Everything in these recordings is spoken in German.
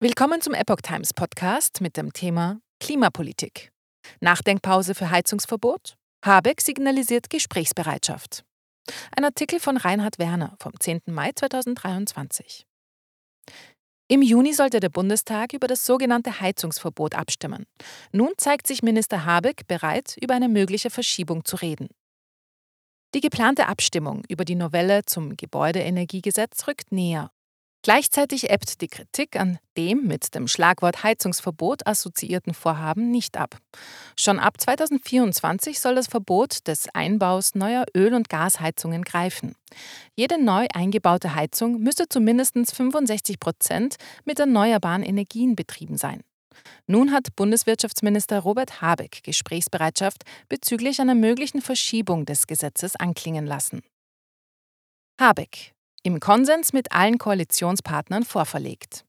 Willkommen zum Epoch Times Podcast mit dem Thema Klimapolitik. Nachdenkpause für Heizungsverbot? Habeck signalisiert Gesprächsbereitschaft. Ein Artikel von Reinhard Werner vom 10. Mai 2023. Im Juni sollte der Bundestag über das sogenannte Heizungsverbot abstimmen. Nun zeigt sich Minister Habeck bereit, über eine mögliche Verschiebung zu reden. Die geplante Abstimmung über die Novelle zum Gebäudeenergiegesetz rückt näher Gleichzeitig ebbt die Kritik an dem mit dem Schlagwort Heizungsverbot assoziierten Vorhaben nicht ab. Schon ab 2024 soll das Verbot des Einbaus neuer Öl- und Gasheizungen greifen. Jede neu eingebaute Heizung müsse zu mindestens 65 Prozent mit erneuerbaren Energien betrieben sein. Nun hat Bundeswirtschaftsminister Robert Habeck Gesprächsbereitschaft bezüglich einer möglichen Verschiebung des Gesetzes anklingen lassen. Habeck im Konsens mit allen Koalitionspartnern vorverlegt.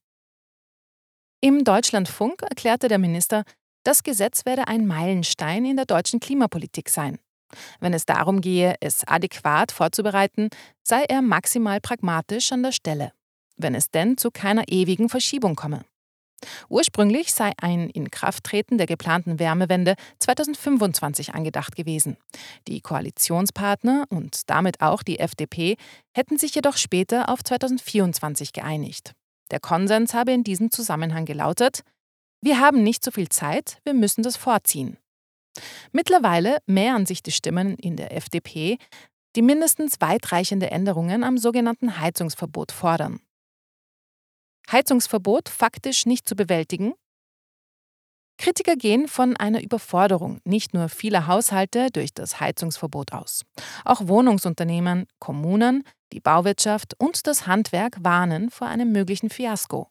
Im Deutschlandfunk erklärte der Minister, das Gesetz werde ein Meilenstein in der deutschen Klimapolitik sein. Wenn es darum gehe, es adäquat vorzubereiten, sei er maximal pragmatisch an der Stelle, wenn es denn zu keiner ewigen Verschiebung komme. Ursprünglich sei ein Inkrafttreten der geplanten Wärmewende 2025 angedacht gewesen. Die Koalitionspartner und damit auch die FDP hätten sich jedoch später auf 2024 geeinigt. Der Konsens habe in diesem Zusammenhang gelautet, wir haben nicht so viel Zeit, wir müssen das vorziehen. Mittlerweile mehren sich die Stimmen in der FDP, die mindestens weitreichende Änderungen am sogenannten Heizungsverbot fordern. Heizungsverbot faktisch nicht zu bewältigen? Kritiker gehen von einer Überforderung nicht nur vieler Haushalte durch das Heizungsverbot aus. Auch Wohnungsunternehmen, Kommunen, die Bauwirtschaft und das Handwerk warnen vor einem möglichen Fiasko.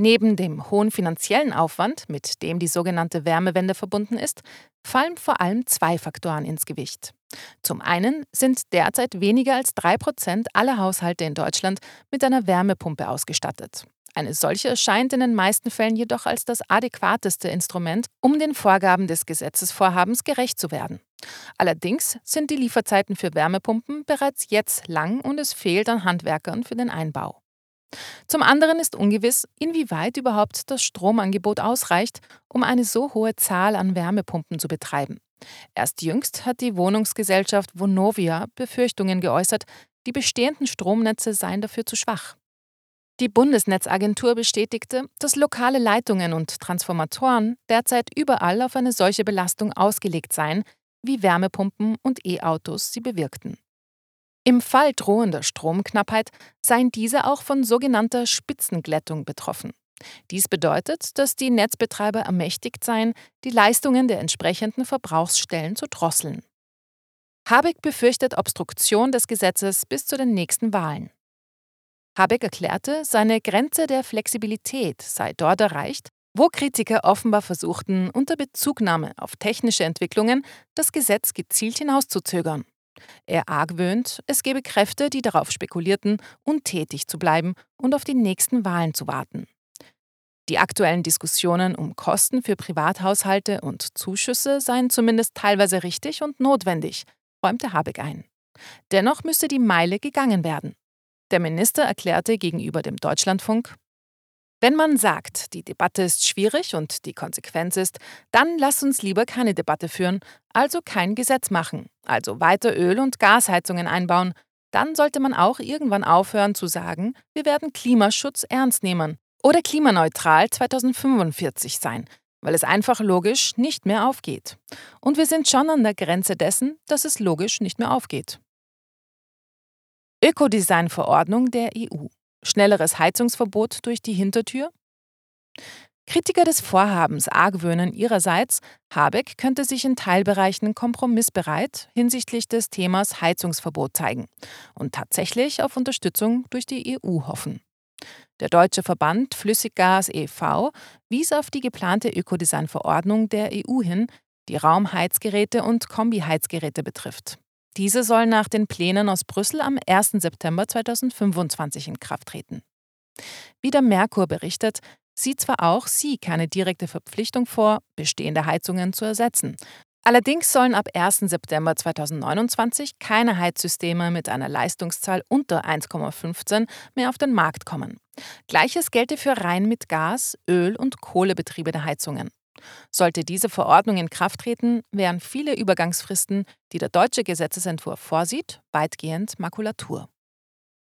Neben dem hohen finanziellen Aufwand, mit dem die sogenannte Wärmewende verbunden ist, fallen vor allem zwei Faktoren ins Gewicht. Zum einen sind derzeit weniger als drei Prozent aller Haushalte in Deutschland mit einer Wärmepumpe ausgestattet. Eine solche erscheint in den meisten Fällen jedoch als das adäquateste Instrument, um den Vorgaben des Gesetzesvorhabens gerecht zu werden. Allerdings sind die Lieferzeiten für Wärmepumpen bereits jetzt lang und es fehlt an Handwerkern für den Einbau. Zum anderen ist ungewiss, inwieweit überhaupt das Stromangebot ausreicht, um eine so hohe Zahl an Wärmepumpen zu betreiben. Erst jüngst hat die Wohnungsgesellschaft Vonovia Befürchtungen geäußert, die bestehenden Stromnetze seien dafür zu schwach. Die Bundesnetzagentur bestätigte, dass lokale Leitungen und Transformatoren derzeit überall auf eine solche Belastung ausgelegt seien, wie Wärmepumpen und E-Autos sie bewirkten. Im Fall drohender Stromknappheit seien diese auch von sogenannter Spitzenglättung betroffen. Dies bedeutet, dass die Netzbetreiber ermächtigt seien, die Leistungen der entsprechenden Verbrauchsstellen zu drosseln. Habeck befürchtet Obstruktion des Gesetzes bis zu den nächsten Wahlen. Habeck erklärte, seine Grenze der Flexibilität sei dort erreicht, wo Kritiker offenbar versuchten, unter Bezugnahme auf technische Entwicklungen das Gesetz gezielt hinauszuzögern. Er argwöhnt, es gebe Kräfte, die darauf spekulierten, untätig zu bleiben und auf die nächsten Wahlen zu warten. Die aktuellen Diskussionen um Kosten für Privathaushalte und Zuschüsse seien zumindest teilweise richtig und notwendig, räumte Habeck ein. Dennoch müsse die Meile gegangen werden. Der Minister erklärte gegenüber dem Deutschlandfunk, wenn man sagt, die Debatte ist schwierig und die Konsequenz ist, dann lass uns lieber keine Debatte führen, also kein Gesetz machen, also weiter Öl- und Gasheizungen einbauen, dann sollte man auch irgendwann aufhören zu sagen, wir werden Klimaschutz ernst nehmen oder klimaneutral 2045 sein, weil es einfach logisch nicht mehr aufgeht. Und wir sind schon an der Grenze dessen, dass es logisch nicht mehr aufgeht. Ökodesign-Verordnung der EU. Schnelleres Heizungsverbot durch die Hintertür? Kritiker des Vorhabens argwöhnen ihrerseits, Habeck könnte sich in Teilbereichen kompromissbereit hinsichtlich des Themas Heizungsverbot zeigen und tatsächlich auf Unterstützung durch die EU hoffen. Der deutsche Verband Flüssiggas e.V. wies auf die geplante Ökodesign-Verordnung der EU hin, die Raumheizgeräte und Kombiheizgeräte betrifft. Diese soll nach den Plänen aus Brüssel am 1. September 2025 in Kraft treten. Wie der Merkur berichtet, sieht zwar auch sie keine direkte Verpflichtung vor, bestehende Heizungen zu ersetzen. Allerdings sollen ab 1. September 2029 keine Heizsysteme mit einer Leistungszahl unter 1,15 mehr auf den Markt kommen. Gleiches gelte für rein mit Gas, Öl und Kohle betriebene Heizungen. Sollte diese Verordnung in Kraft treten, wären viele Übergangsfristen, die der deutsche Gesetzesentwurf vorsieht, weitgehend Makulatur.